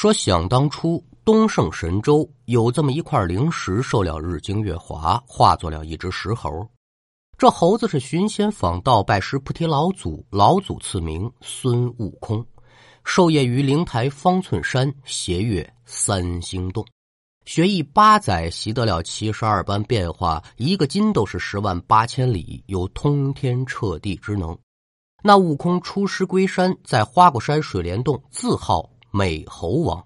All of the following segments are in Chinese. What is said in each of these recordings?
说想当初东胜神州有这么一块灵石，受了日精月华，化作了一只石猴。这猴子是寻仙访道，拜师菩提老祖，老祖赐名孙悟空，授业于灵台方寸山，斜月三星洞，学艺八载，习得了七十二般变化，一个筋斗是十万八千里，有通天彻地之能。那悟空出师归山，在花果山水帘洞自号美猴王，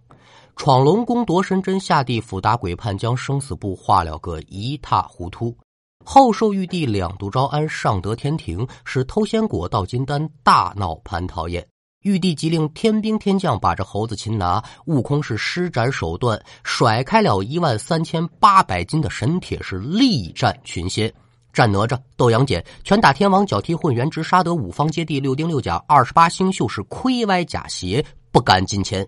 闯龙宫夺神针，下地府打鬼判，将生死簿画了个一塌糊涂。后受玉帝两度招安，上得天庭，使偷仙果盗金丹，大闹蟠桃宴。玉帝即令天兵天将把这猴子擒拿。悟空是施展手段，甩开了一万三千八百斤的神铁，是力战群仙。战哪吒、斗杨戬、拳打天王、脚踢混元，直杀得五方揭谛、六丁六甲、二十八星宿是亏歪假邪，不敢近前。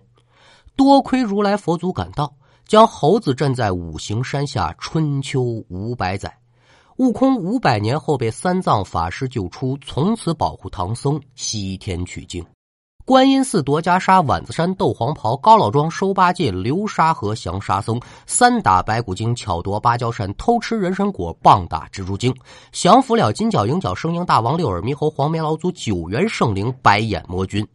多亏如来佛祖赶到，将猴子镇在五行山下，春秋五百载。悟空五百年后被三藏法师救出，从此保护唐僧西天取经。观音寺夺袈裟，碗子山斗黄袍，高老庄收八戒，流沙河降沙僧，三打白骨精，巧夺芭蕉扇，偷吃人参果，棒打蜘蛛精，降服了金角银角生鹰大王，六耳猕猴黄眉老祖，九元圣灵白眼魔君。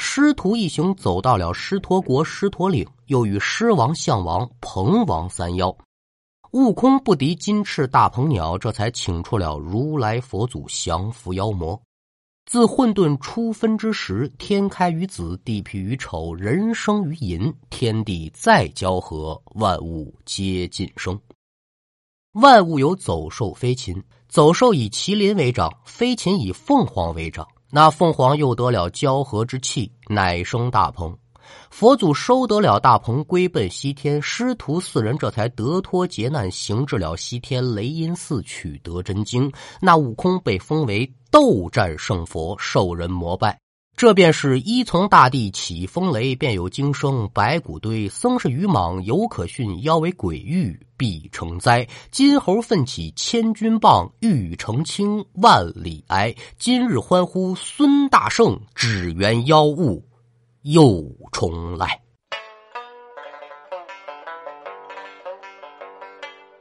师徒一行走到了狮驼国狮驼岭，又与狮王、象王、鹏王三妖。悟空不敌金翅大鹏鸟，这才请出了如来佛祖降服妖魔。自混沌初分之时，天开于子，地辟于丑，人生于寅，天地再交合，万物皆尽生。万物有走兽、飞禽，走兽以麒麟为长，飞禽以凤凰为长。那凤凰又得了交合之气，乃生大鹏。佛祖收得了大鹏，归奔西天，师徒四人这才得脱劫难，行至了西天雷音寺，取得真经。那悟空被封为斗战胜佛，受人膜拜。这便是一从大地起风雷，便有惊声白骨堆。僧是愚莽，犹可训；妖为鬼域，必成灾。金猴奋起千钧棒，欲澄清万里哀。今日欢呼孙大圣，只缘妖物。又重来。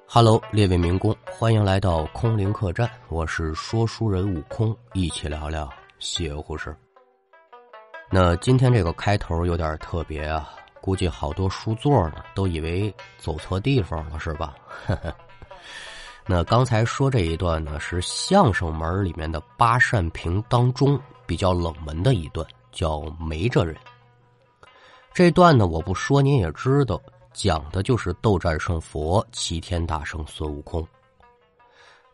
Hello，列位民工，欢迎来到空灵客栈，我是说书人悟空，一起聊聊邪乎事。那今天这个开头有点特别啊，估计好多书座呢都以为走错地方了，是吧？那刚才说这一段呢，是相声门里面的八扇屏当中比较冷门的一段，叫没这人。这段呢，我不说您也知道，讲的就是斗战胜佛、齐天大圣孙悟空。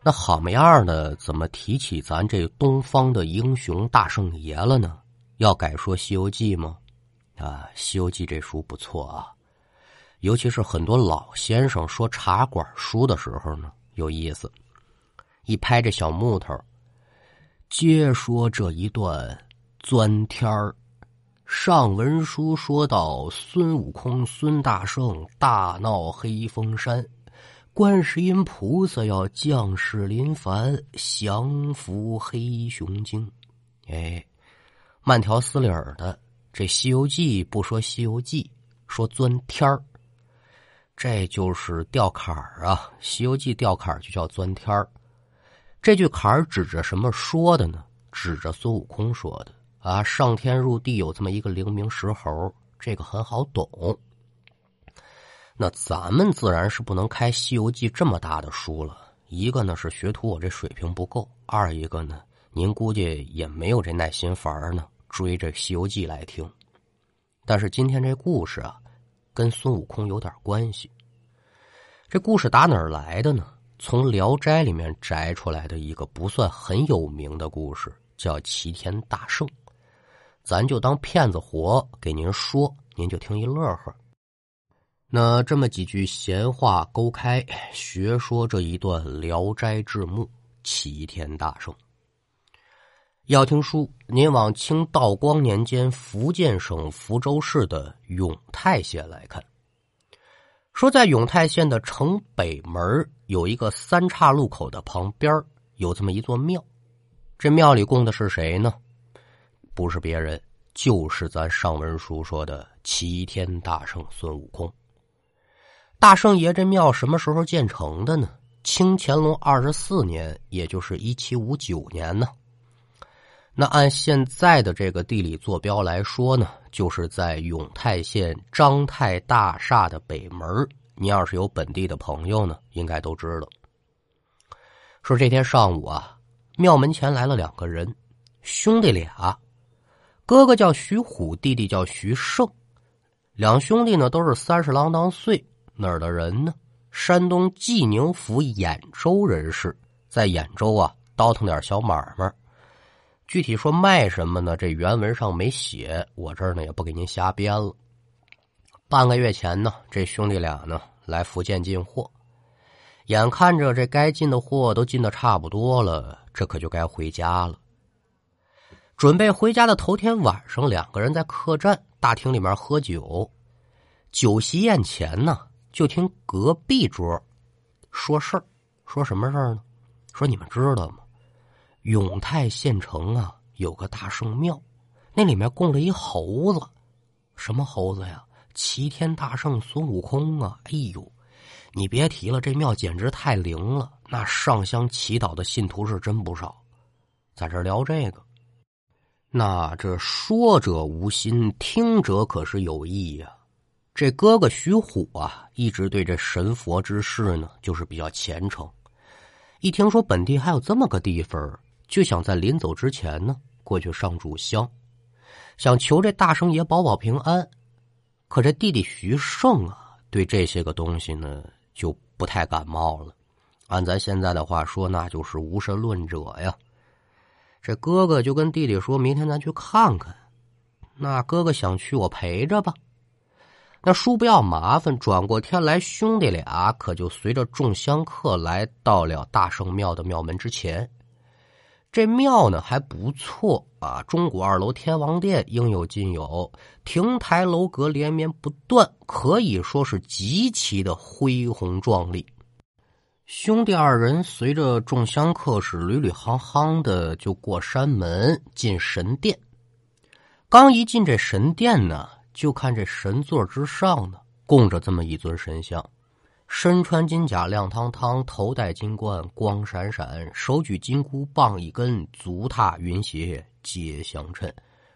那好么样的，怎么提起咱这东方的英雄大圣爷了呢？要改说《西游记》吗？啊，《西游记》这书不错啊，尤其是很多老先生说茶馆书的时候呢，有意思。一拍这小木头，接说这一段钻天儿。上文书说到，孙悟空、孙大圣大闹黑风山，观世音菩萨要降世临凡，降服黑熊精。哎，慢条斯理儿的，这《西游记》不说《西游记》，说钻天儿，这就是吊坎儿啊！《西游记》吊坎儿就叫钻天儿。这句坎儿指着什么说的呢？指着孙悟空说的。啊，上天入地有这么一个灵明石猴，这个很好懂。那咱们自然是不能开《西游记》这么大的书了。一个呢是学徒我这水平不够，二一个呢您估计也没有这耐心烦儿呢追着《西游记》来听。但是今天这故事啊，跟孙悟空有点关系。这故事打哪儿来的呢？从《聊斋》里面摘出来的一个不算很有名的故事，叫齐天大圣。咱就当骗子活给您说，您就听一乐呵。那这么几句闲话勾开，学说这一段《聊斋志异》，齐天大圣。要听书，您往清道光年间福建省福州市的永泰县来看。说在永泰县的城北门有一个三岔路口的旁边有这么一座庙，这庙里供的是谁呢？不是别人，就是咱上文书说的齐天大圣孙悟空。大圣爷这庙什么时候建成的呢？清乾隆二十四年，也就是一七五九年呢。那按现在的这个地理坐标来说呢，就是在永泰县张泰大厦的北门。你要是有本地的朋友呢，应该都知道。说这天上午啊，庙门前来了两个人，兄弟俩，哥哥叫徐虎，弟弟叫徐胜，两兄弟呢都是三十郎当岁，哪儿的人呢？山东济宁府兖州人士，在兖州啊倒腾点小买卖。具体说卖什么呢？这原文上没写，我这儿呢也不给您瞎编了。半个月前呢，这兄弟俩呢来福建进货。眼看着这该进的货都进的差不多了，这可就该回家了。准备回家的头天晚上，两个人在客栈大厅里面喝酒。酒席宴前呢，就听隔壁桌说事儿，说什么事儿呢？说你们知道吗？永泰县城啊，有个大圣庙，那里面供了一猴子，什么猴子呀？齐天大圣孙悟空啊！哎呦！你别提了，这庙简直太灵了，那上香祈祷的信徒是真不少。在这聊这个，那这说者无心，听者可是有意呀。这哥哥徐虎啊，一直对这神佛之事呢，就是比较虔诚。一听说本地还有这么个地方，就想在临走之前呢，过去上炷香，想求这大圣爷保保平安。可这弟弟徐胜啊，对这些个东西呢。就不太感冒了，按咱现在的话说，那就是无神论者呀。这哥哥就跟弟弟说：“明天咱去看看。”那哥哥想去，我陪着吧。那叔不要麻烦，转过天来，兄弟俩可就随着众香客来到了大圣庙的庙门之前。这庙呢还不错啊，中古二楼天王殿应有尽有，亭台楼阁连绵不断，可以说是极其的恢宏壮丽。兄弟二人随着众香客是屡屡夯夯的就过山门进神殿，刚一进这神殿呢，就看这神座之上呢供着这么一尊神像。身穿金甲亮堂堂，头戴金冠光闪闪，手举金箍棒一根，足踏云鞋皆相称。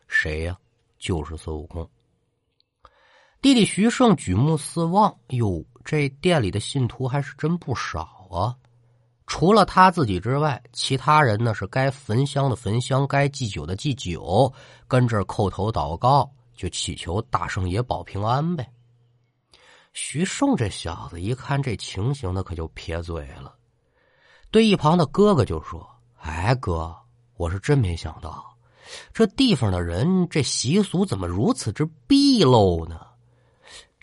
谁呀？就是孙悟空。弟弟徐胜举目四望，哟，这店里的信徒还是真不少啊！除了他自己之外，其他人呢是该焚香的焚香，该祭酒的祭酒，跟这叩头祷告，就祈求大圣爷保平安呗。徐胜这小子一看这情形，那可就撇嘴了，对一旁的哥哥就说：“哎，哥，我是真没想到，这地方的人这习俗怎么如此之毕陋呢？”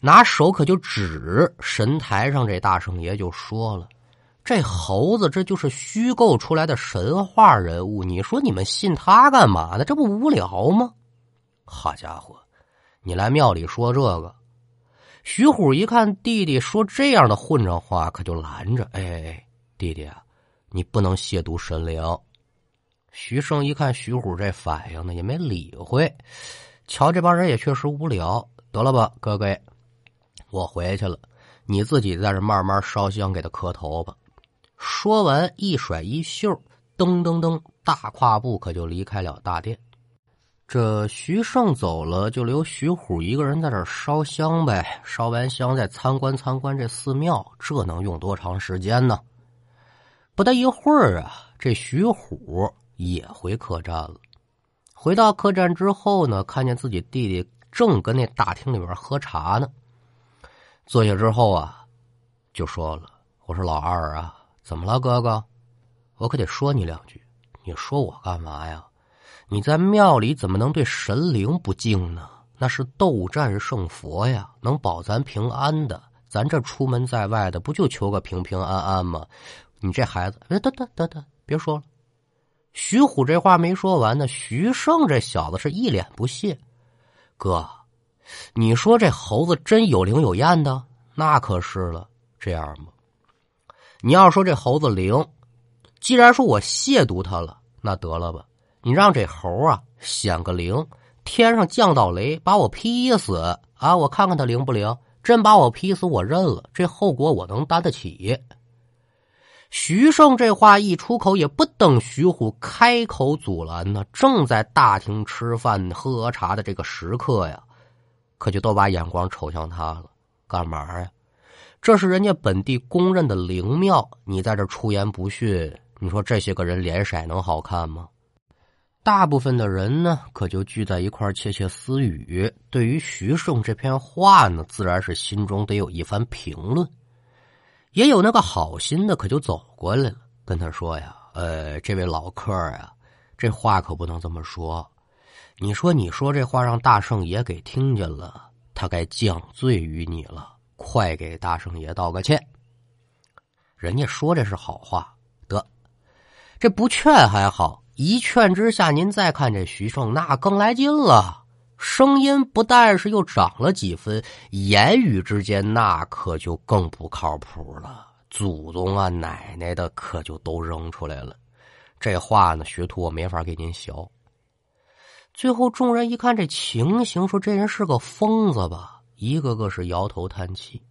拿手可就指神台上这大圣爷就说了：“这猴子这就是虚构出来的神话人物，你说你们信他干嘛呢？这不无聊吗？”好家伙，你来庙里说这个。徐虎一看弟弟说这样的混账话，可就拦着：“哎，弟弟啊，你不能亵渎神灵。”徐胜一看徐虎这反应呢，也没理会。瞧这帮人也确实无聊，得了吧，哥哥，我回去了，你自己在这慢慢烧香给他磕头吧。说完，一甩衣袖，噔噔噔，大跨步可就离开了大殿。这徐胜走了，就留徐虎一个人在这烧香呗。烧完香再参观参观这寺庙，这能用多长时间呢？不大一会儿啊，这徐虎也回客栈了。回到客栈之后呢，看见自己弟弟正跟那大厅里边喝茶呢。坐下之后啊，就说了：“我说老二啊，怎么了，哥哥？我可得说你两句。你说我干嘛呀？”你在庙里怎么能对神灵不敬呢？那是斗战胜佛呀，能保咱平安的。咱这出门在外的，不就求个平平安安吗？你这孩子，哎，得得得得，别说了。徐虎这话没说完呢，徐胜这小子是一脸不屑。哥，你说这猴子真有灵有验的？那可是了。这样吗，你要说这猴子灵，既然说我亵渎他了，那得了吧。你让这猴啊显个灵，天上降道雷，把我劈死啊！我看看他灵不灵？真把我劈死，我认了，这后果我能担得起。徐盛这话一出口，也不等徐虎开口阻拦呢，正在大厅吃饭喝茶的这个时刻呀，可就都把眼光瞅向他了。干嘛呀？这是人家本地公认的灵庙，你在这出言不逊，你说这些个人脸色能好看吗？大部分的人呢，可就聚在一块窃窃私语。对于徐盛这篇话呢，自然是心中得有一番评论。也有那个好心的，可就走过来了，跟他说呀：“呃，这位老客呀，这话可不能这么说。你说，你说这话让大圣爷给听见了，他该降罪于你了。快给大圣爷道个歉。人家说这是好话，得，这不劝还好。”一劝之下，您再看这徐盛，那更来劲了。声音不但是又涨了几分，言语之间那可就更不靠谱了。祖宗啊，奶奶的，可就都扔出来了。这话呢，学徒我没法给您学。最后众人一看这情形，说这人是个疯子吧？一个个是摇头叹气。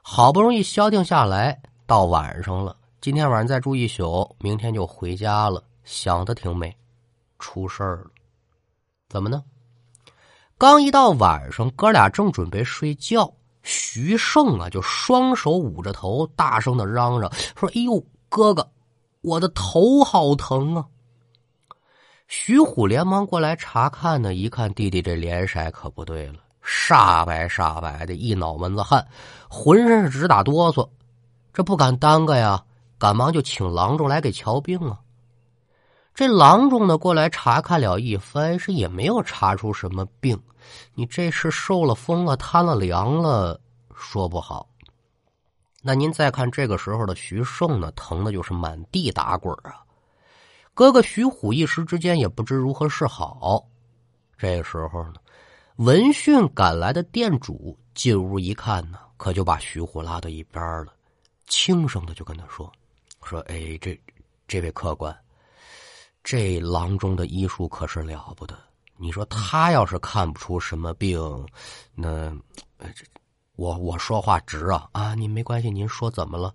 好不容易消停下来，到晚上了，今天晚上再住一宿，明天就回家了。想的挺美，出事儿了，怎么呢？刚一到晚上，哥俩正准备睡觉，徐胜啊就双手捂着头，大声的嚷嚷说：“哎呦，哥哥，我的头好疼啊！”徐虎连忙过来查看呢，一看弟弟这脸色可不对了，煞白煞白的，一脑门子汗，浑身是直打哆嗦，这不敢耽搁呀，赶忙就请郎中来给瞧病啊。这郎中呢，过来查看了一番，是也没有查出什么病。你这是受了风了，贪了凉了，说不好。那您再看这个时候的徐胜呢，疼的就是满地打滚啊。哥哥徐虎一时之间也不知如何是好。这时候呢，闻讯赶来的店主进屋一看呢，可就把徐虎拉到一边了，轻声的就跟他说：“说哎，这这位客官。”这郎中的医术可是了不得。你说他要是看不出什么病，那这我我说话直啊啊！您没关系，您说怎么了？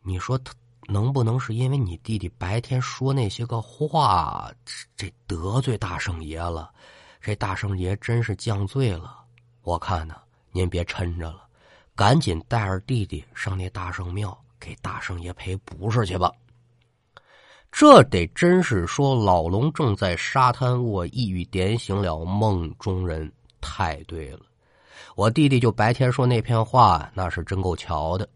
你说他能不能是因为你弟弟白天说那些个话，这得罪大圣爷了？这大圣爷真是降罪了。我看呢，您别抻着了，赶紧带着弟弟上那大圣庙给大圣爷赔不是去吧。这得真是说老龙正在沙滩卧，一语点醒了梦中人。太对了，我弟弟就白天说那片话，那是真够巧的。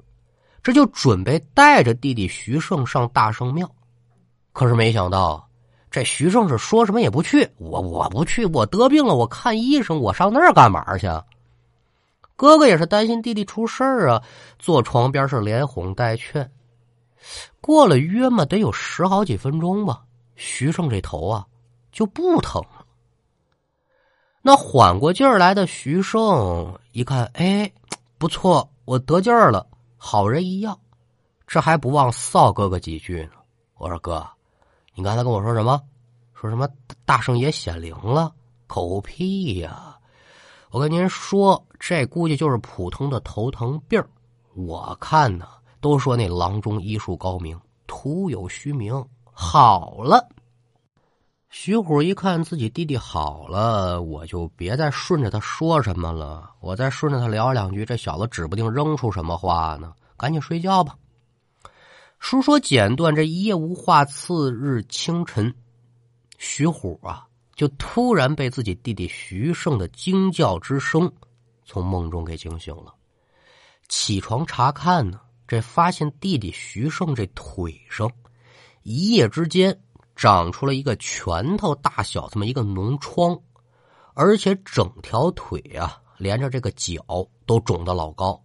这就准备带着弟弟徐胜上大圣庙，可是没想到这徐胜是说什么也不去。我我不去，我得病了，我看医生，我上那儿干嘛去？哥哥也是担心弟弟出事儿啊，坐床边是连哄带劝。过了约么得有十好几分钟吧，徐胜这头啊就不疼了。那缓过劲儿来的徐胜一看，哎，不错，我得劲儿了，好人一样，这还不忘臊哥哥几句呢。我说哥，你刚才跟我说什么？说什么大圣爷显灵了？狗屁呀！我跟您说，这估计就是普通的头疼病我看呢。都说那郎中医术高明，徒有虚名。好了，徐虎一看自己弟弟好了，我就别再顺着他说什么了。我再顺着他聊两句，这小子指不定扔出什么话呢。赶紧睡觉吧。书说简短，这一夜无话。次日清晨，徐虎啊，就突然被自己弟弟徐胜的惊叫之声从梦中给惊醒了。起床查看呢。这发现弟弟徐胜这腿上，一夜之间长出了一个拳头大小这么一个脓疮，而且整条腿啊，连着这个脚都肿的老高。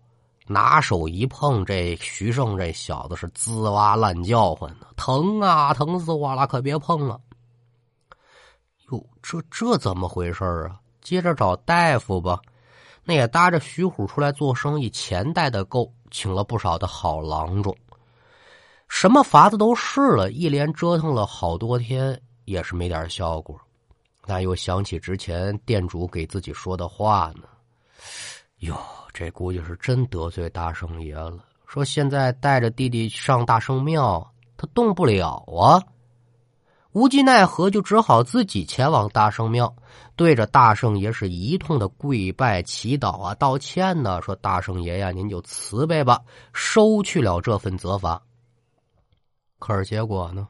拿手一碰，这徐胜这小子是滋哇乱叫唤呢，疼啊，疼死我了！可别碰了。哟，这这怎么回事啊？接着找大夫吧。那也搭着徐虎出来做生意，钱带的够。请了不少的好郎中，什么法子都试了，一连折腾了好多天，也是没点效果。那又想起之前店主给自己说的话呢。哟，这估计是真得罪大圣爷了。说现在带着弟弟上大圣庙，他动不了啊。无计奈何，就只好自己前往大圣庙，对着大圣爷是一通的跪拜祈祷啊，道歉呢，说大圣爷呀，您就慈悲吧，收去了这份责罚。可是结果呢？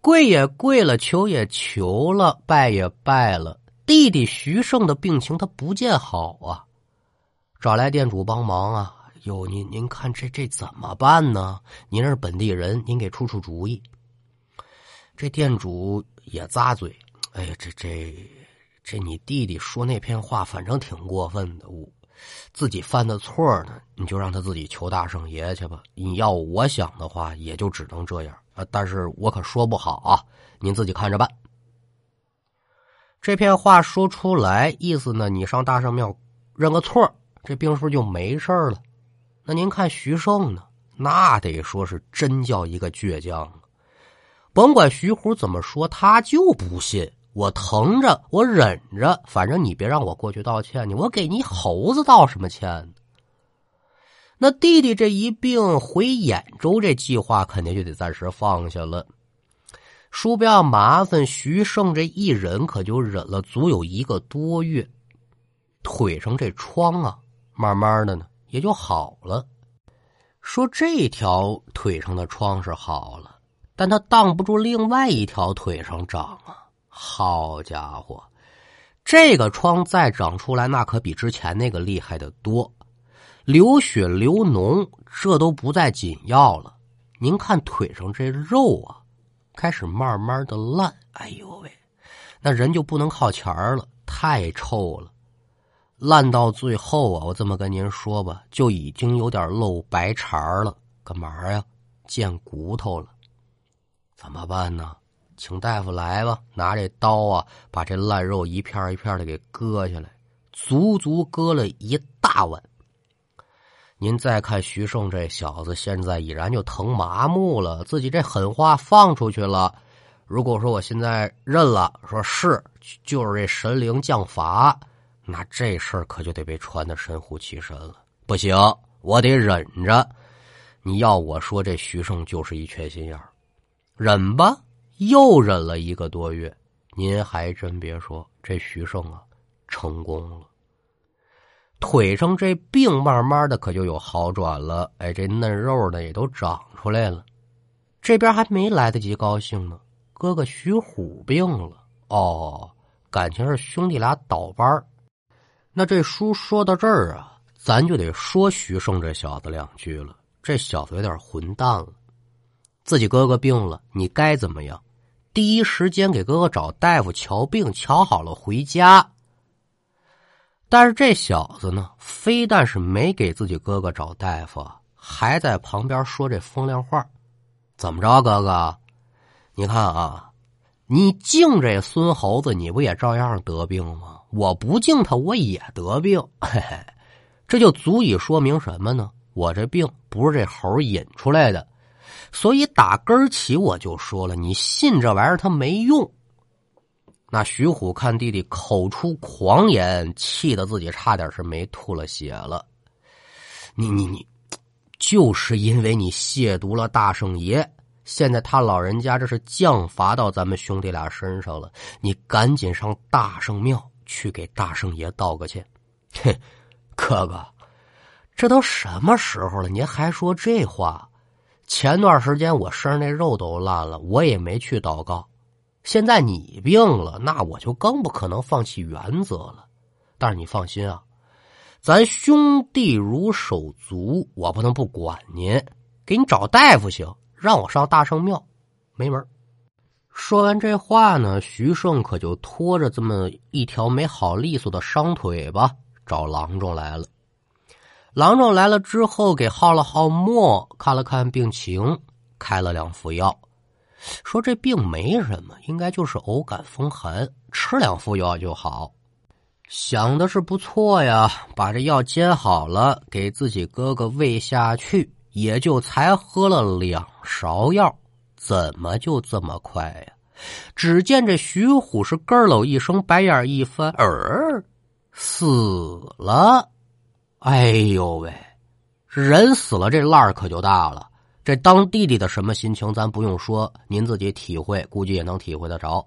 跪也跪了，求也求了，拜也拜了，弟弟徐胜的病情他不见好啊，找来店主帮忙啊。哟，您您看这这怎么办呢？您是本地人，您给出出主意。这店主也咂嘴，哎呀，这这这你弟弟说那片话，反正挺过分的。我自己犯的错呢，你就让他自己求大圣爷去吧。你要我想的话，也就只能这样啊。但是我可说不好啊，您自己看着办。这片话说出来，意思呢，你上大圣庙认个错，这病是不是就没事了？那您看徐胜呢？那得说是真叫一个倔强。甭管徐虎怎么说，他就不信。我疼着，我忍着，反正你别让我过去道歉你我给你猴子道什么歉？那弟弟这一病回兖州，这计划肯定就得暂时放下了。叔不要麻烦，徐胜这一忍可就忍了足有一个多月，腿上这疮啊，慢慢的呢。也就好了。说这条腿上的疮是好了，但他挡不住另外一条腿上长啊！好家伙，这个疮再长出来，那可比之前那个厉害的多，流血流脓，这都不再紧要了。您看腿上这肉啊，开始慢慢的烂。哎呦喂，那人就不能靠前了，太臭了。烂到最后啊，我这么跟您说吧，就已经有点露白茬了。干嘛呀？见骨头了？怎么办呢？请大夫来吧，拿这刀啊，把这烂肉一片一片的给割下来，足足割了一大碗。您再看徐胜这小子，现在已然就疼麻木了，自己这狠话放出去了。如果说我现在认了，说是就是这神灵降罚。那这事儿可就得被传的神乎其神了。不行，我得忍着。你要我说，这徐胜就是一缺心眼儿。忍吧，又忍了一个多月。您还真别说，这徐胜啊，成功了。腿上这病慢慢的可就有好转了。哎，这嫩肉呢也都长出来了。这边还没来得及高兴呢，哥哥徐虎病了。哦，感情是兄弟俩倒班。那这书说到这儿啊，咱就得说徐胜这小子两句了。这小子有点混蛋了，自己哥哥病了，你该怎么样？第一时间给哥哥找大夫瞧病，瞧好了回家。但是这小子呢，非但是没给自己哥哥找大夫，还在旁边说这风凉话。怎么着，哥哥？你看啊，你敬这孙猴子，你不也照样得病吗？我不敬他，我也得病，嘿嘿，这就足以说明什么呢？我这病不是这猴引出来的，所以打根起我就说了，你信这玩意儿他没用。那徐虎看弟弟口出狂言，气得自己差点是没吐了血了。你你你，就是因为你亵渎了大圣爷，现在他老人家这是降罚到咱们兄弟俩身上了，你赶紧上大圣庙。去给大圣爷道个歉，哼，哥哥，这都什么时候了，您还说这话？前段时间我身上那肉都烂了，我也没去祷告。现在你病了，那我就更不可能放弃原则了。但是你放心啊，咱兄弟如手足，我不能不管您，给你找大夫行，让我上大圣庙，没门。说完这话呢，徐胜可就拖着这么一条没好利索的伤腿吧，找郎中来了。郎中来了之后，给号了号墨，看了看病情，开了两副药，说这病没什么，应该就是偶感风寒，吃两副药就好。想的是不错呀，把这药煎好了，给自己哥哥喂下去，也就才喝了两勺药。怎么就这么快呀？只见这徐虎是咯咯一声，白眼一翻，儿死了。哎呦喂，人死了，这烂儿可就大了。这当弟弟的什么心情，咱不用说，您自己体会，估计也能体会得着。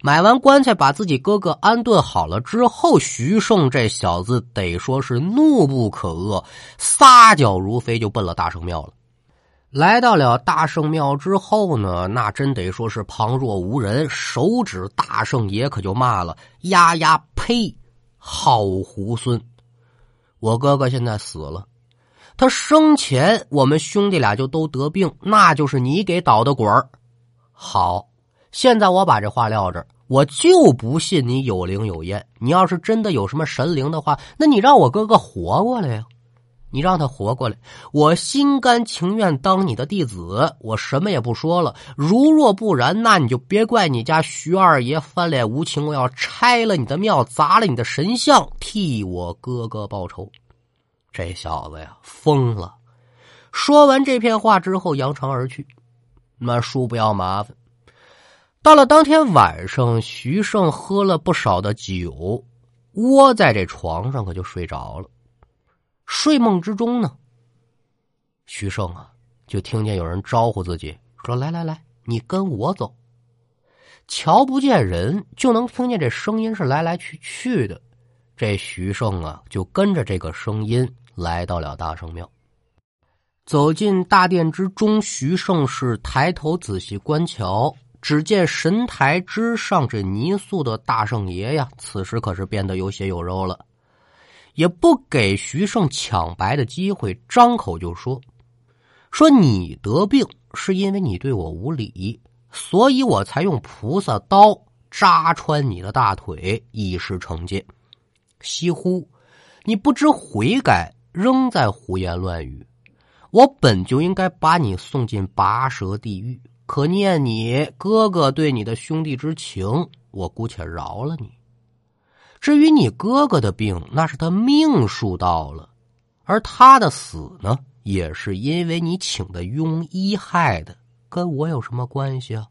买完棺材，把自己哥哥安顿好了之后，徐胜这小子得说是怒不可遏，撒脚如飞就奔了大圣庙了。来到了大圣庙之后呢，那真得说是旁若无人，手指大圣爷可就骂了：“呀呀，呸！好猢狲！我哥哥现在死了。”他生前，我们兄弟俩就都得病，那就是你给捣的鬼儿。好，现在我把这话撂这儿，我就不信你有灵有验。你要是真的有什么神灵的话，那你让我哥哥活过来呀！你让他活过来，我心甘情愿当你的弟子，我什么也不说了。如若不然，那你就别怪你家徐二爷翻脸无情，我要拆了你的庙，砸了你的神像，替我哥哥报仇。这小子呀，疯了！说完这片话之后，扬长而去。那叔不要麻烦。到了当天晚上，徐胜喝了不少的酒，窝在这床上，可就睡着了。睡梦之中呢，徐胜啊，就听见有人招呼自己，说：“来来来，你跟我走。”瞧不见人，就能听见这声音是来来去去的。这徐胜啊，就跟着这个声音来到了大圣庙。走进大殿之中，徐胜是抬头仔细观瞧，只见神台之上这泥塑的大圣爷呀，此时可是变得有血有肉了，也不给徐胜抢白的机会，张口就说：“说你得病是因为你对我无礼，所以我才用菩萨刀扎穿你的大腿，以示惩戒。”西乎，你不知悔改，仍在胡言乱语。我本就应该把你送进拔舌地狱，可念你哥哥对你的兄弟之情，我姑且饶了你。至于你哥哥的病，那是他命数到了，而他的死呢，也是因为你请的庸医害的，跟我有什么关系啊？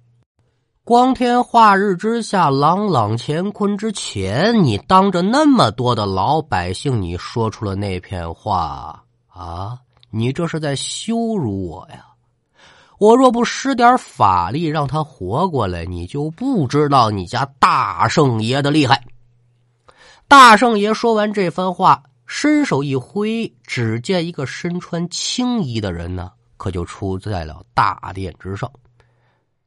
光天化日之下，朗朗乾坤之前，你当着那么多的老百姓，你说出了那片话啊！你这是在羞辱我呀！我若不施点法力让他活过来，你就不知道你家大圣爷的厉害。大圣爷说完这番话，伸手一挥，只见一个身穿青衣的人呢，可就出在了大殿之上。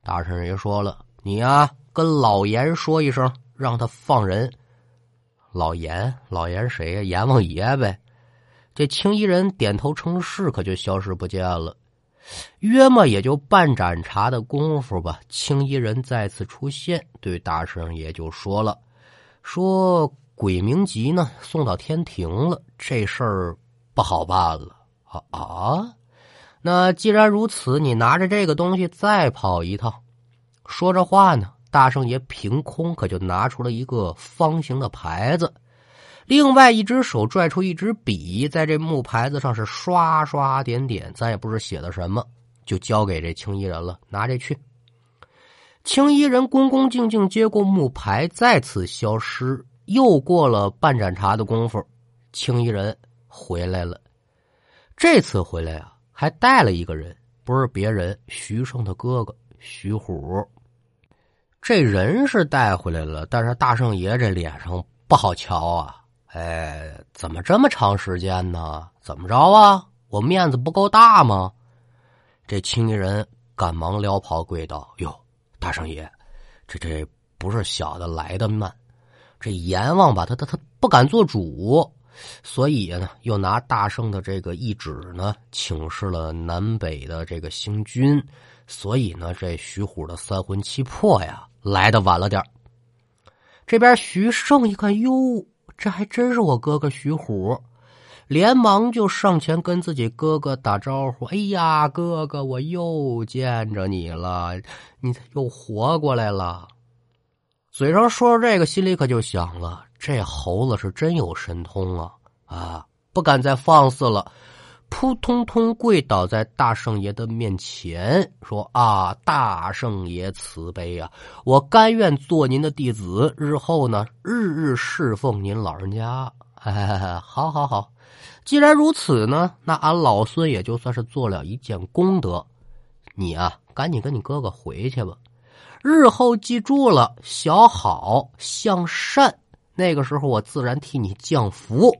大圣爷说了。你呀，跟老严说一声，让他放人。老严，老严谁呀？阎王爷呗。这青衣人点头称是，可就消失不见了。约么也就半盏茶的功夫吧，青衣人再次出现，对大圣爷就说了：“说鬼名籍呢，送到天庭了，这事儿不好办了。”啊啊！那既然如此，你拿着这个东西再跑一趟。说着话呢，大圣爷凭空可就拿出了一个方形的牌子，另外一只手拽出一支笔，在这木牌子上是刷刷点点，咱也不知写的什么，就交给这青衣人了，拿这去。青衣人恭恭敬敬接过木牌，再次消失。又过了半盏茶的功夫，青衣人回来了。这次回来啊，还带了一个人，不是别人，徐胜的哥哥徐虎。这人是带回来了，但是大圣爷这脸上不好瞧啊！哎，怎么这么长时间呢？怎么着啊？我面子不够大吗？这青衣人赶忙撩袍跪道：“哟，大圣爷，这这不是小的来的慢，这阎王吧，他他他不敢做主，所以呢，又拿大圣的这个懿旨呢，请示了南北的这个星君，所以呢，这徐虎的三魂七魄呀。”来的晚了点这边徐胜一看，哟，这还真是我哥哥徐虎，连忙就上前跟自己哥哥打招呼：“哎呀，哥哥，我又见着你了，你又活过来了。”嘴上说着这个，心里可就想了：这猴子是真有神通啊！啊，不敢再放肆了，扑通通跪倒在大圣爷的面前，说：“啊，大圣爷慈悲啊！我甘愿做您的弟子，日后呢，日日侍奉您老人家。哎，好好好，既然如此呢，那俺老孙也就算是做了一件功德。你啊，赶紧跟你哥哥回去吧。日后记住了，小好向善，那个时候我自然替你降福。”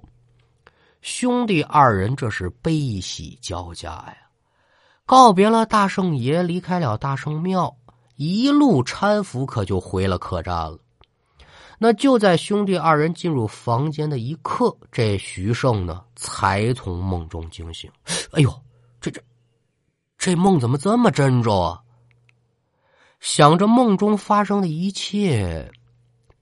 兄弟二人这是悲喜交加呀！告别了大圣爷，离开了大圣庙，一路搀扶，可就回了客栈了。那就在兄弟二人进入房间的一刻，这徐胜呢才从梦中惊醒。哎呦，这这这梦怎么这么真着啊？想着梦中发生的一切，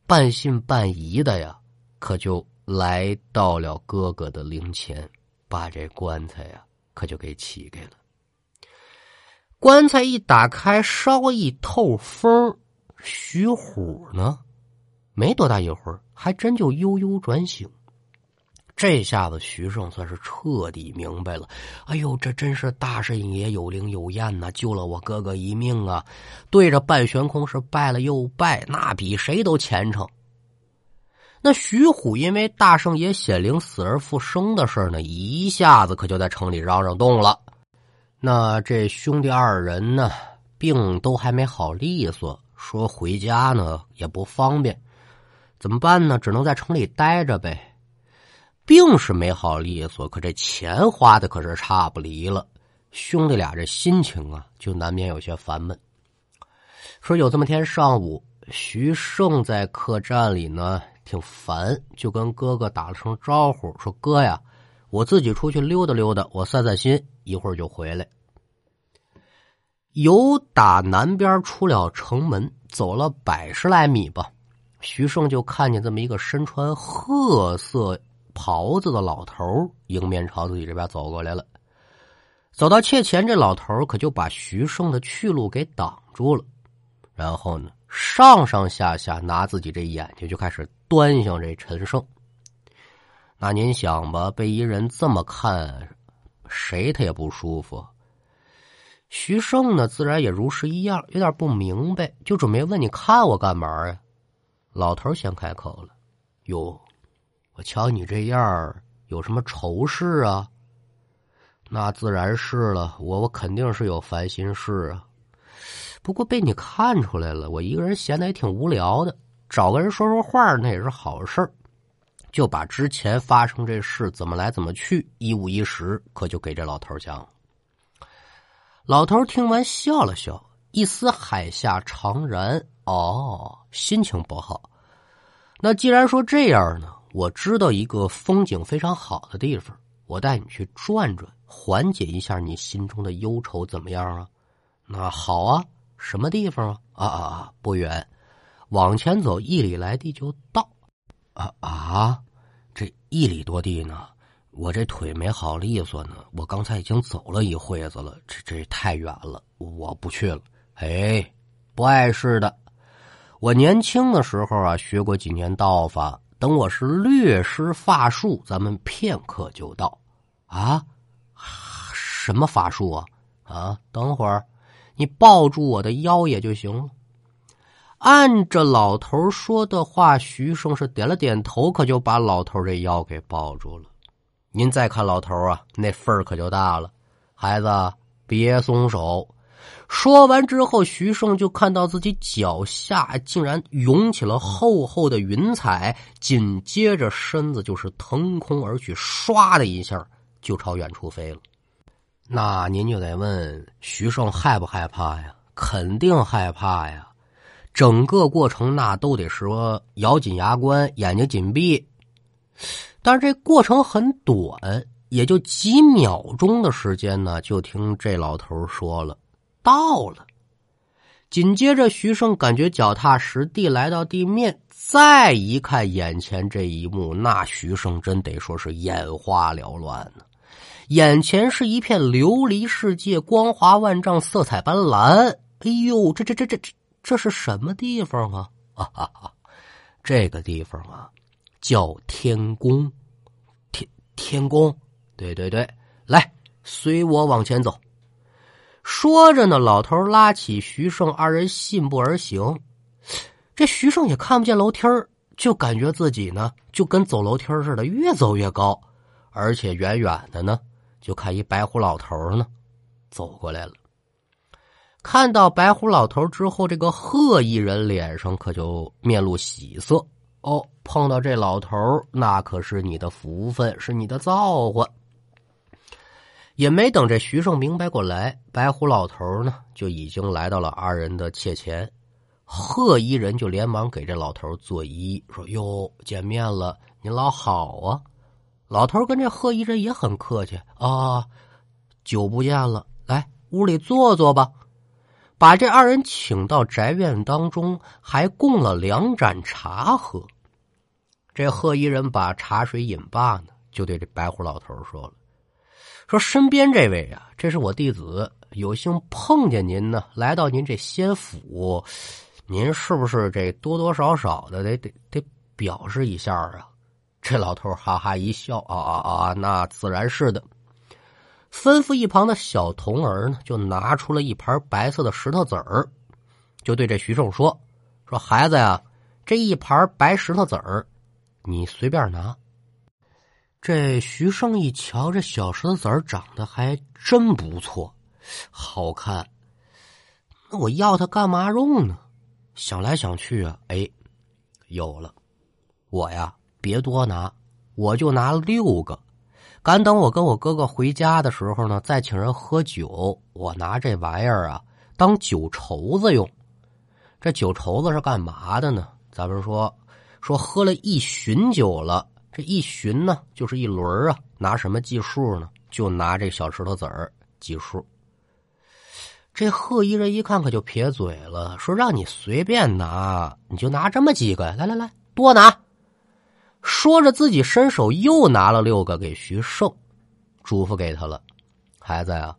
半信半疑的呀，可就。来到了哥哥的灵前，把这棺材呀，可就给起开了。棺材一打开，稍一透风，徐虎呢，没多大一会儿，还真就悠悠转醒。这下子徐胜算是彻底明白了。哎呦，这真是大圣爷有灵有验呐，救了我哥哥一命啊！对着半悬空是拜了又拜，那比谁都虔诚。那徐虎因为大圣爷显灵死而复生的事呢，一下子可就在城里嚷嚷动了。那这兄弟二人呢，病都还没好利索，说回家呢也不方便，怎么办呢？只能在城里待着呗。病是没好利索，可这钱花的可是差不离了。兄弟俩这心情啊，就难免有些烦闷。说有这么天上午，徐胜在客栈里呢。挺烦，就跟哥哥打了声招呼，说：“哥呀，我自己出去溜达溜达，我散散心，一会儿就回来。”由打南边出了城门，走了百十来米吧，徐胜就看见这么一个身穿褐色袍子的老头迎面朝自己这边走过来了。走到切前，这老头可就把徐胜的去路给挡住了，然后呢？上上下下拿自己这眼睛就开始端详这陈胜。那您想吧，被一人这么看，谁他也不舒服。徐胜呢，自然也如是一样，有点不明白，就准备问你看我干嘛呀？老头先开口了：“哟，我瞧你这样有什么愁事啊？”那自然是了，我我肯定是有烦心事啊。不过被你看出来了，我一个人闲的也挺无聊的，找个人说说话那也是好事儿。就把之前发生这事怎么来怎么去一五一十，可就给这老头讲。老头听完笑了笑，一丝海下长然。哦，心情不好。那既然说这样呢，我知道一个风景非常好的地方，我带你去转转，缓解一下你心中的忧愁，怎么样啊？那好啊。什么地方啊？啊啊啊！不远，往前走一里来地就到。啊啊！这一里多地呢，我这腿没好利索呢。我刚才已经走了一会子了，这这太远了，我不去了。哎，不碍事的。我年轻的时候啊，学过几年道法。等我是略施法术，咱们片刻就到。啊？什么法术啊？啊？等会儿。你抱住我的腰也就行了。按着老头说的话，徐胜是点了点头，可就把老头这腰给抱住了。您再看老头啊，那份儿可就大了。孩子，别松手。说完之后，徐胜就看到自己脚下竟然涌起了厚厚的云彩，紧接着身子就是腾空而去，唰的一下就朝远处飞了。那您就得问徐胜害不害怕呀？肯定害怕呀！整个过程那都得说咬紧牙关，眼睛紧闭。但是这过程很短，也就几秒钟的时间呢。就听这老头说了：“到了。”紧接着，徐胜感觉脚踏实地来到地面，再一看眼前这一幕，那徐胜真得说是眼花缭乱呢。眼前是一片琉璃世界，光华万丈，色彩斑斓。哎呦，这这这这这这是什么地方啊？哈哈，这个地方啊，叫天宫。天天宫，对对对，来，随我往前走。说着呢，老头拉起徐胜，二人信步而行。这徐胜也看不见楼梯儿就感觉自己呢就跟走楼梯似的，越走越高，而且远远的呢就看一白胡老头呢走过来了。看到白胡老头之后，这个贺一人脸上可就面露喜色。哦，碰到这老头那可是你的福分，是你的造化。也没等这徐胜明白过来，白胡老头呢就已经来到了二人的切前。贺一人就连忙给这老头作揖，说：“哟，见面了，您老好啊！”老头跟这贺一人也很客气啊，久不见了，来屋里坐坐吧。把这二人请到宅院当中，还供了两盏茶喝。这贺一人把茶水饮罢呢，就对这白胡老头说了。说身边这位啊，这是我弟子，有幸碰见您呢，来到您这仙府，您是不是这多多少少的得得得表示一下啊？这老头哈哈一笑，啊啊啊，那自然是的。吩咐一旁的小童儿呢，就拿出了一盘白色的石头子儿，就对这徐胜说：“说孩子呀，这一盘白石头子儿，你随便拿。”这徐胜一瞧，这小石子儿长得还真不错，好看。那我要它干嘛用呢？想来想去啊，哎，有了！我呀，别多拿，我就拿六个。赶等我跟我哥哥回家的时候呢，再请人喝酒，我拿这玩意儿啊当酒筹子用。这酒筹子是干嘛的呢？咱们说说喝了一巡酒了。这一寻呢，就是一轮啊。拿什么计数呢？就拿这小石头子儿计数。这贺一人一看，可就撇嘴了，说：“让你随便拿，你就拿这么几个。来来来，多拿。”说着，自己伸手又拿了六个给徐胜，嘱咐给他了：“孩子呀，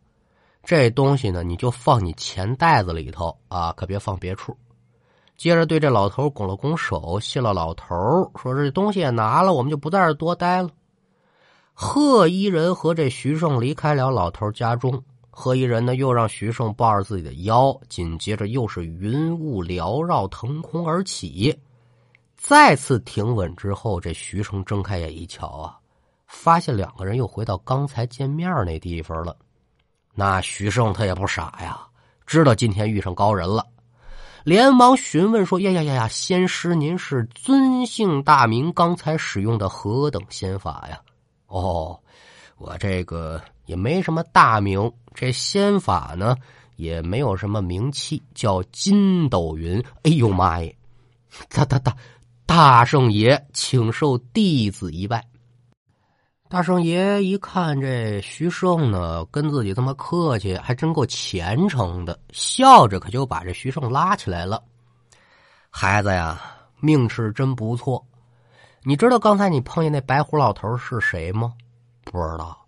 这东西呢，你就放你钱袋子里头啊，可别放别处。”接着对这老头拱了拱手，谢了老头说：“这东西也拿了，我们就不在这多待了。”贺一人和这徐胜离开了老头家中。贺一人呢，又让徐胜抱着自己的腰，紧接着又是云雾缭绕，腾空而起。再次停稳之后，这徐胜睁开眼一瞧啊，发现两个人又回到刚才见面那地方了。那徐胜他也不傻呀，知道今天遇上高人了。连忙询问说：“呀呀呀呀，仙师，您是尊姓大名？刚才使用的何等仙法呀？”“哦，我这个也没什么大名，这仙法呢也没有什么名气，叫筋斗云。”“哎呦妈耶！大大大大圣爷，请受弟子一拜。”大圣爷一看这徐胜呢，跟自己这么客气，还真够虔诚的，笑着可就把这徐胜拉起来了。孩子呀，命是真不错。你知道刚才你碰见那白胡老头是谁吗？不知道。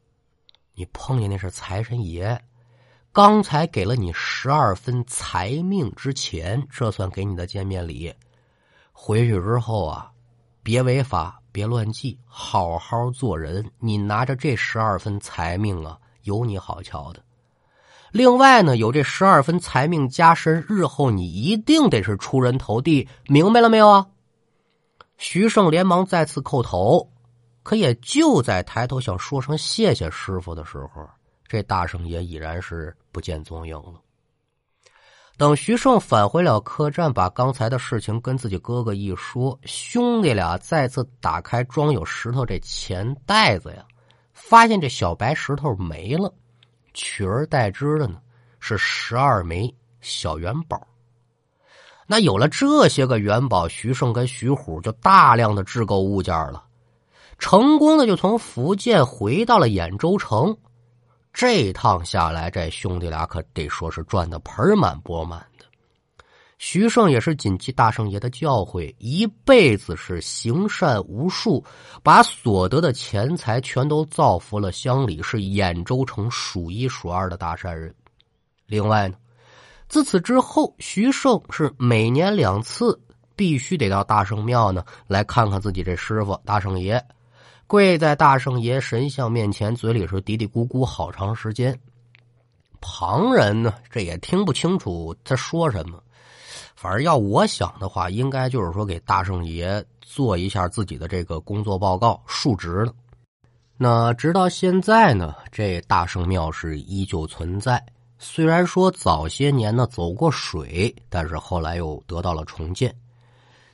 你碰见那是财神爷，刚才给了你十二分财命之钱，这算给你的见面礼。回去之后啊，别违法。别乱记，好好做人。你拿着这十二分财命啊，有你好瞧的。另外呢，有这十二分财命加身，日后你一定得是出人头地，明白了没有啊？徐胜连忙再次叩头，可也就在抬头想说声谢谢师傅的时候，这大圣爷已然是不见踪影了。等徐胜返回了客栈，把刚才的事情跟自己哥哥一说，兄弟俩再次打开装有石头这钱袋子呀，发现这小白石头没了，取而代之的呢是十二枚小元宝。那有了这些个元宝，徐胜跟徐虎就大量的制购物件了，成功的就从福建回到了兖州城。这趟下来，这兄弟俩可得说是赚的盆满钵满的。徐胜也是谨记大圣爷的教诲，一辈子是行善无数，把所得的钱财全都造福了乡里，是兖州城数一数二的大善人。另外呢，自此之后，徐胜是每年两次必须得到大圣庙呢来看看自己这师傅大圣爷。跪在大圣爷神像面前，嘴里是嘀嘀咕咕好长时间。旁人呢，这也听不清楚他说什么。反正要我想的话，应该就是说给大圣爷做一下自己的这个工作报告述职了。那直到现在呢，这大圣庙是依旧存在。虽然说早些年呢走过水，但是后来又得到了重建。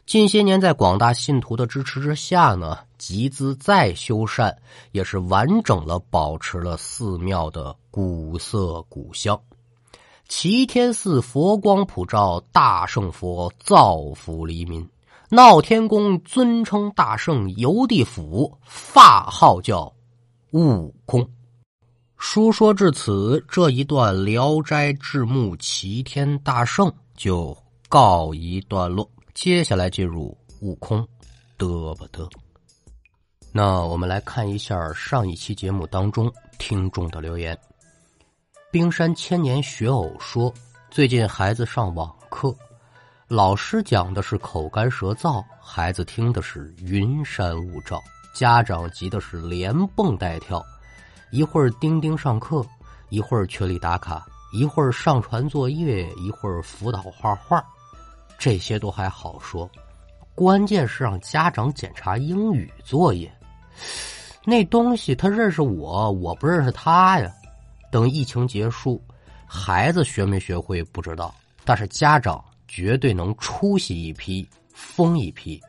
近些年，在广大信徒的支持之下呢，集资再修缮，也是完整了保持了寺庙的古色古香。齐天寺佛光普照，大圣佛造福黎民。闹天宫尊称大圣游地府，法号叫悟空。书说至此，这一段《聊斋志木齐天大圣》就告一段落。接下来进入悟空，嘚不嘚？那我们来看一下上一期节目当中听众的留言。冰山千年学偶说，最近孩子上网课，老师讲的是口干舌燥，孩子听的是云山雾罩，家长急的是连蹦带跳，一会儿钉钉上课，一会儿群里打卡，一会儿上传作业，一会儿辅导画画。这些都还好说，关键是让家长检查英语作业，那东西他认识我，我不认识他呀。等疫情结束，孩子学没学会不知道，但是家长绝对能出息一批，疯一批。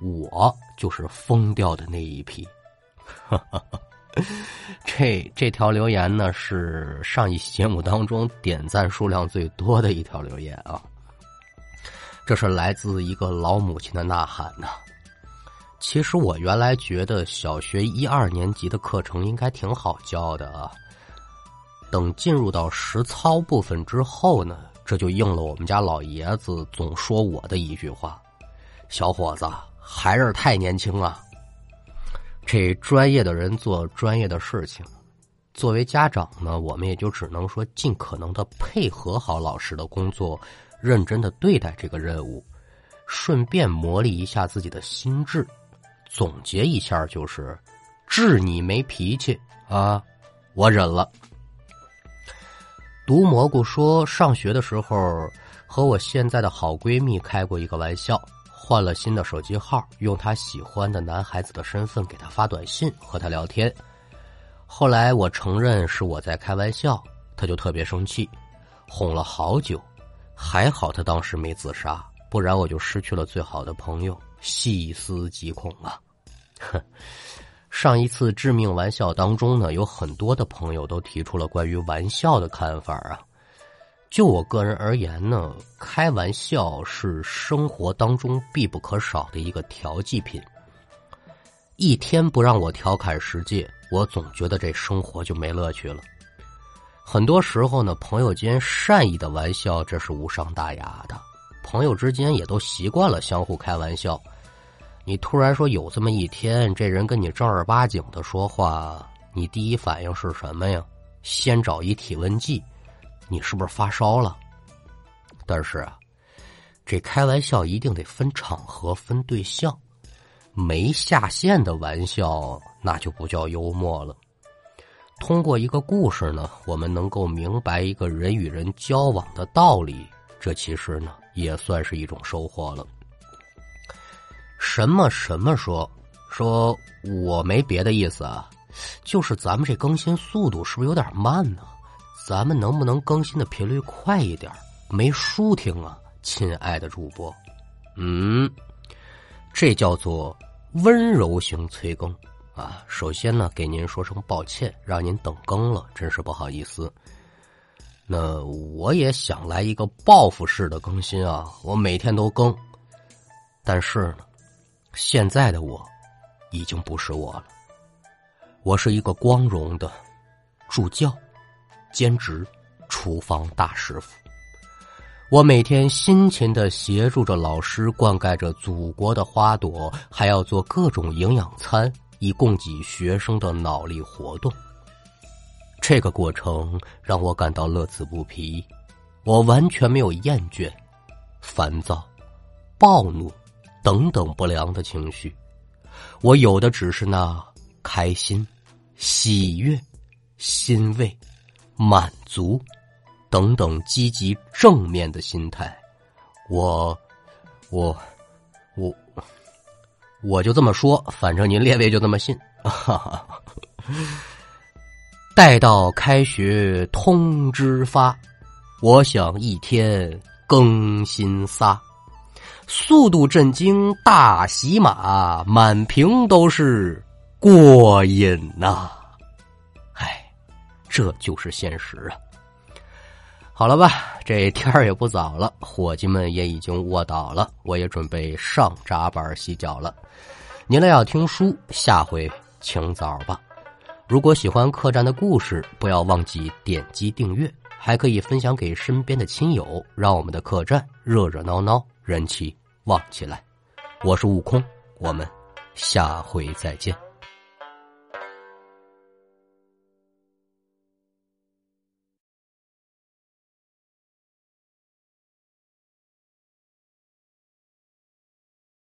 我就是疯掉的那一批。这这条留言呢，是上一期节目当中点赞数量最多的一条留言啊。这是来自一个老母亲的呐喊呐。其实我原来觉得小学一二年级的课程应该挺好教的啊。等进入到实操部分之后呢，这就应了我们家老爷子总说我的一句话：“小伙子，还是太年轻啊。”这专业的人做专业的事情，作为家长呢，我们也就只能说尽可能的配合好老师的工作。认真的对待这个任务，顺便磨砺一下自己的心智。总结一下就是：治你没脾气啊，我忍了。毒蘑菇说，上学的时候和我现在的好闺蜜开过一个玩笑，换了新的手机号，用她喜欢的男孩子的身份给她发短信和她聊天。后来我承认是我在开玩笑，他就特别生气，哄了好久。还好他当时没自杀，不然我就失去了最好的朋友，细思极恐啊！哼，上一次致命玩笑当中呢，有很多的朋友都提出了关于玩笑的看法啊。就我个人而言呢，开玩笑是生活当中必不可少的一个调剂品。一天不让我调侃世界，我总觉得这生活就没乐趣了。很多时候呢，朋友间善意的玩笑，这是无伤大雅的。朋友之间也都习惯了相互开玩笑。你突然说有这么一天，这人跟你正儿八经的说话，你第一反应是什么呀？先找一体温计，你是不是发烧了？但是啊，这开玩笑一定得分场合、分对象，没下限的玩笑那就不叫幽默了。通过一个故事呢，我们能够明白一个人与人交往的道理，这其实呢也算是一种收获了。什么什么说说我没别的意思啊，就是咱们这更新速度是不是有点慢呢？咱们能不能更新的频率快一点？没书听啊，亲爱的主播。嗯，这叫做温柔型催更。啊，首先呢，给您说声抱歉，让您等更了，真是不好意思。那我也想来一个报复式的更新啊，我每天都更。但是呢，现在的我已经不是我了，我是一个光荣的助教、兼职厨房大师傅。我每天辛勤的协助着老师灌溉着祖国的花朵，还要做各种营养餐。以供给学生的脑力活动，这个过程让我感到乐此不疲。我完全没有厌倦、烦躁、暴怒等等不良的情绪，我有的只是那开心、喜悦、欣慰、满足等等积极正面的心态。我，我，我，我就这么说，反正您列位就这么信。待到开学通知发，我想一天更新仨，速度震惊大喜马，满屏都是过瘾呐！唉，这就是现实啊。好了吧，这天儿也不早了，伙计们也已经卧倒了，我也准备上闸板洗脚了。您来要听书，下回请早吧。如果喜欢客栈的故事，不要忘记点击订阅，还可以分享给身边的亲友，让我们的客栈热热闹闹，人气旺起来。我是悟空，我们下回再见。